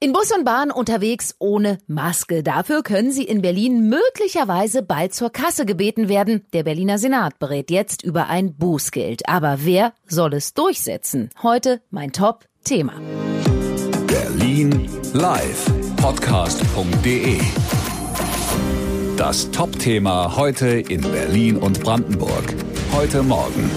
In Bus und Bahn unterwegs ohne Maske. Dafür können Sie in Berlin möglicherweise bald zur Kasse gebeten werden. Der Berliner Senat berät jetzt über ein Bußgeld. Aber wer soll es durchsetzen? Heute mein Top-Thema. Berlin Live Podcast.de Das Top-Thema heute in Berlin und Brandenburg. Heute Morgen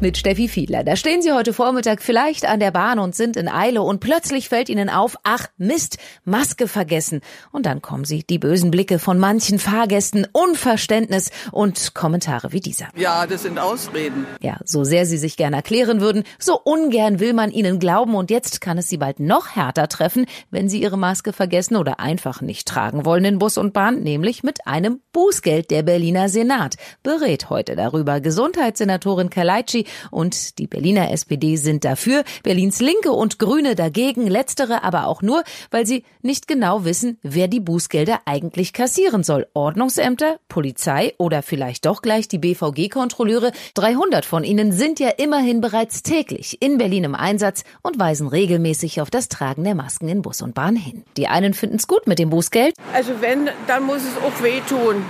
mit Steffi Fiedler. Da stehen Sie heute Vormittag vielleicht an der Bahn und sind in Eile und plötzlich fällt Ihnen auf, ach Mist, Maske vergessen. Und dann kommen Sie die bösen Blicke von manchen Fahrgästen, Unverständnis und Kommentare wie dieser. Ja, das sind Ausreden. Ja, so sehr Sie sich gern erklären würden, so ungern will man Ihnen glauben und jetzt kann es Sie bald noch härter treffen, wenn Sie Ihre Maske vergessen oder einfach nicht tragen wollen in Bus und Bahn, nämlich mit einem Bußgeld. Der Berliner Senat berät heute darüber. Gesundheitssenatorin Kalaitschi und die Berliner SPD sind dafür, Berlins Linke und Grüne dagegen, letztere aber auch nur, weil sie nicht genau wissen, wer die Bußgelder eigentlich kassieren soll. Ordnungsämter, Polizei oder vielleicht doch gleich die BVG-Kontrolleure. 300 von ihnen sind ja immerhin bereits täglich in Berlin im Einsatz und weisen regelmäßig auf das Tragen der Masken in Bus und Bahn hin. Die einen finden es gut mit dem Bußgeld. Also wenn, dann muss es auch wehtun.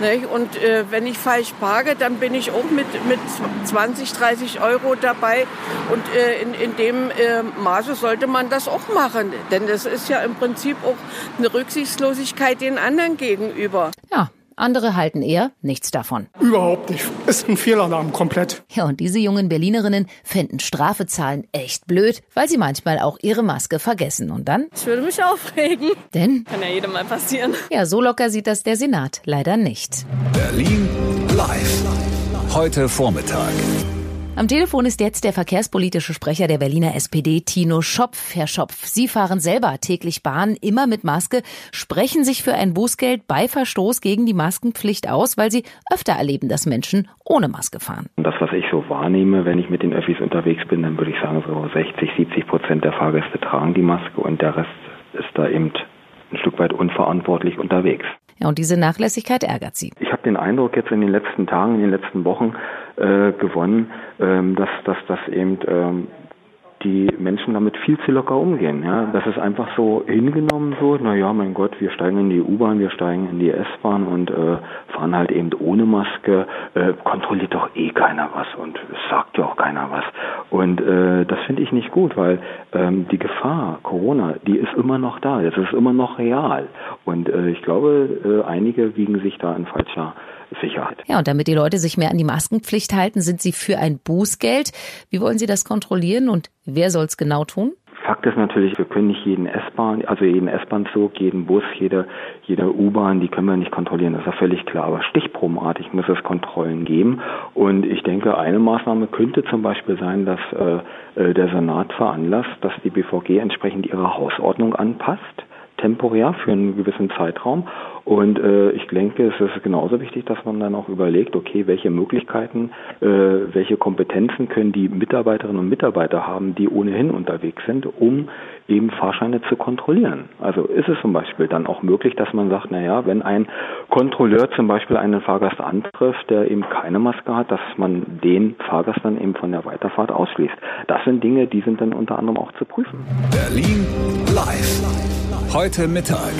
Nicht? Und äh, wenn ich falsch parke, dann bin ich auch mit, mit 20, 30 Euro dabei. Und äh, in, in dem äh, Maße sollte man das auch machen. Denn das ist ja im Prinzip auch eine Rücksichtslosigkeit den anderen gegenüber. Ja, andere halten eher nichts davon. Überhaupt nicht. Ist ein Fehlalarm komplett. Ja, und diese jungen Berlinerinnen fänden Strafezahlen echt blöd, weil sie manchmal auch ihre Maske vergessen. Und dann? Ich würde mich aufregen. Denn? Kann ja jedem mal passieren. Ja, so locker sieht das der Senat leider nicht. Berlin live. Heute Vormittag. Am Telefon ist jetzt der verkehrspolitische Sprecher der Berliner SPD, Tino Schopf. Herr Schopf, Sie fahren selber täglich Bahn, immer mit Maske, sprechen sich für ein Bußgeld bei Verstoß gegen die Maskenpflicht aus, weil Sie öfter erleben, dass Menschen ohne Maske fahren. Das, was ich so wahrnehme, wenn ich mit den Öffis unterwegs bin, dann würde ich sagen, so 60, 70 Prozent der Fahrgäste tragen die Maske und der Rest ist da eben ein Stück weit unverantwortlich unterwegs. Ja, und diese Nachlässigkeit ärgert Sie. Ich habe den Eindruck jetzt in den letzten Tagen, in den letzten Wochen, äh, gewonnen, ähm, dass, dass das eben ähm, die Menschen damit viel zu locker umgehen. Ja, das ist einfach so hingenommen so. Na ja, mein Gott, wir steigen in die U-Bahn, wir steigen in die S-Bahn und äh, fahren halt eben ohne Maske. Äh, kontrolliert doch eh keiner was und es sagt ja auch keiner was. Und äh, das finde ich nicht gut, weil ähm, die Gefahr Corona, die ist immer noch da. Das ist immer noch real. Und äh, ich glaube, äh, einige wiegen sich da in falscher Sicherheit. Ja, und damit die Leute sich mehr an die Maskenpflicht halten, sind Sie für ein Bußgeld. Wie wollen Sie das kontrollieren und wer soll es genau tun? Fakt ist natürlich, wir können nicht jeden S-Bahn, also jeden S-Bahn-Zug, jeden Bus, jede, jede U-Bahn, die können wir nicht kontrollieren, das ist ja völlig klar. Aber stichprobenartig muss es Kontrollen geben. Und ich denke, eine Maßnahme könnte zum Beispiel sein, dass äh, äh der Senat veranlasst, dass die BVG entsprechend ihre Hausordnung anpasst temporär für einen gewissen Zeitraum. Und äh, ich denke, es ist genauso wichtig, dass man dann auch überlegt, okay, welche Möglichkeiten, äh, welche Kompetenzen können die Mitarbeiterinnen und Mitarbeiter haben, die ohnehin unterwegs sind, um eben Fahrscheine zu kontrollieren. Also ist es zum Beispiel dann auch möglich, dass man sagt, na ja, wenn ein Kontrolleur zum Beispiel einen Fahrgast antrifft, der eben keine Maske hat, dass man den Fahrgast dann eben von der Weiterfahrt ausschließt. Das sind Dinge, die sind dann unter anderem auch zu prüfen. Berlin live. Heute Mittag.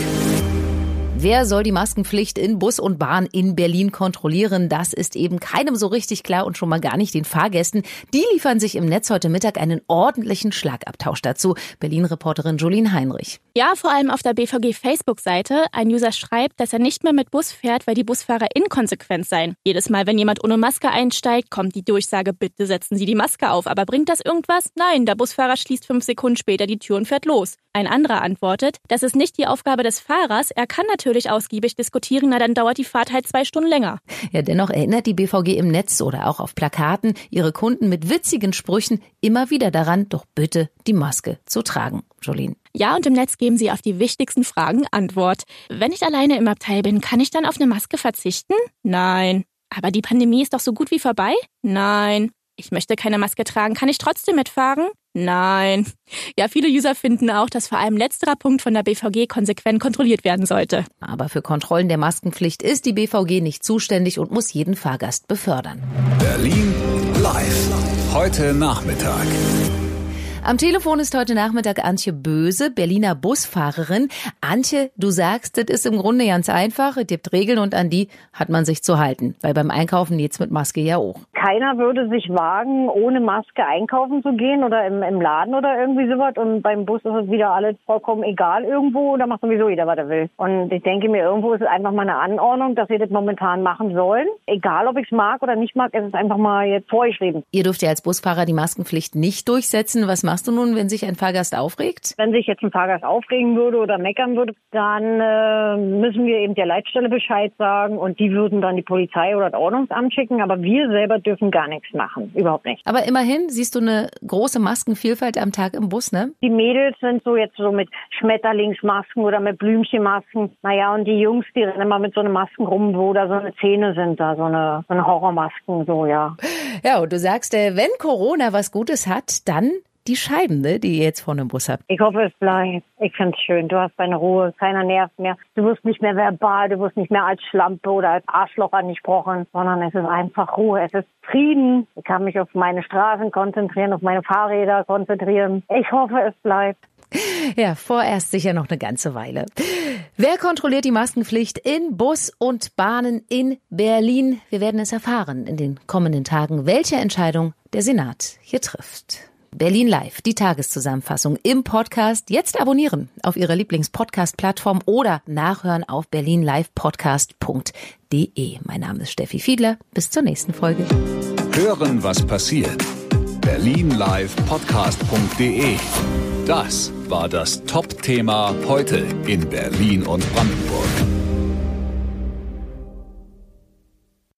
Wer soll die Maskenpflicht in Bus und Bahn in Berlin kontrollieren? Das ist eben keinem so richtig klar und schon mal gar nicht den Fahrgästen. Die liefern sich im Netz heute Mittag einen ordentlichen Schlagabtausch dazu. Berlin-Reporterin Jolien Heinrich. Ja, vor allem auf der BVG Facebook-Seite. Ein User schreibt, dass er nicht mehr mit Bus fährt, weil die Busfahrer inkonsequent seien. Jedes Mal, wenn jemand ohne Maske einsteigt, kommt die Durchsage, bitte setzen Sie die Maske auf. Aber bringt das irgendwas? Nein, der Busfahrer schließt fünf Sekunden später die Tür und fährt los. Ein anderer antwortet, das ist nicht die Aufgabe des Fahrers. Er kann natürlich ausgiebig diskutieren, na dann dauert die Fahrt halt zwei Stunden länger. Ja, dennoch erinnert die BVG im Netz oder auch auf Plakaten ihre Kunden mit witzigen Sprüchen immer wieder daran, doch bitte die Maske zu tragen. Jolene. Ja, und im Netz geben sie auf die wichtigsten Fragen Antwort. Wenn ich alleine im Abteil bin, kann ich dann auf eine Maske verzichten? Nein. Aber die Pandemie ist doch so gut wie vorbei? Nein. Ich möchte keine Maske tragen, kann ich trotzdem mitfahren? Nein. Ja, viele User finden auch, dass vor allem letzterer Punkt von der BVG konsequent kontrolliert werden sollte. Aber für Kontrollen der Maskenpflicht ist die BVG nicht zuständig und muss jeden Fahrgast befördern. Berlin live. Heute Nachmittag. Am Telefon ist heute Nachmittag Antje Böse, Berliner Busfahrerin. Antje, du sagst, das ist im Grunde ganz einfach. Es gibt Regeln und an die hat man sich zu halten. Weil beim Einkaufen jetzt mit Maske ja auch. Keiner würde sich wagen, ohne Maske einkaufen zu gehen oder im, im Laden oder irgendwie sowas. Und beim Bus ist es wieder alles vollkommen egal irgendwo. Da macht sowieso jeder, was er will. Und ich denke mir, irgendwo ist es einfach mal eine Anordnung, dass wir das momentan machen sollen. Egal, ob ich es mag oder nicht mag, es ist einfach mal jetzt vorgeschrieben. Ihr dürft ja als Busfahrer die Maskenpflicht nicht durchsetzen. Was machst du nun, wenn sich ein Fahrgast aufregt? Wenn sich jetzt ein Fahrgast aufregen würde oder meckern würde, dann äh, müssen wir eben der Leitstelle Bescheid sagen und die würden dann die Polizei oder das Ordnungsamt schicken. Aber wir selber dürfen gar nichts machen. Überhaupt nicht. Aber immerhin siehst du eine große Maskenvielfalt am Tag im Bus, ne? Die Mädels sind so jetzt so mit Schmetterlingsmasken oder mit Blümchenmasken. Naja, und die Jungs, die rennen immer mit so einer Masken rum, wo da so eine Zähne sind, da so eine, so eine Horrormasken, so, ja. Ja, und du sagst, äh, wenn Corona was Gutes hat, dann die Scheiben, ne, die ihr jetzt vorne im Bus habt. Ich hoffe, es bleibt. Ich finde es schön. Du hast deine Ruhe, keiner nervt mehr. Du wirst nicht mehr verbal, du wirst nicht mehr als Schlampe oder als Arschloch angesprochen, sondern es ist einfach Ruhe, es ist Frieden. Ich kann mich auf meine Straßen konzentrieren, auf meine Fahrräder konzentrieren. Ich hoffe, es bleibt. Ja, vorerst sicher noch eine ganze Weile. Wer kontrolliert die Maskenpflicht in Bus und Bahnen in Berlin? Wir werden es erfahren in den kommenden Tagen, welche Entscheidung der Senat hier trifft. Berlin Live, die Tageszusammenfassung im Podcast. Jetzt abonnieren auf Ihrer Lieblingspodcast-Plattform oder nachhören auf berlinlivepodcast.de. Mein Name ist Steffi Fiedler. Bis zur nächsten Folge. Hören, was passiert. berlinlivepodcast.de. Das war das Top-Thema heute in Berlin und Brandenburg.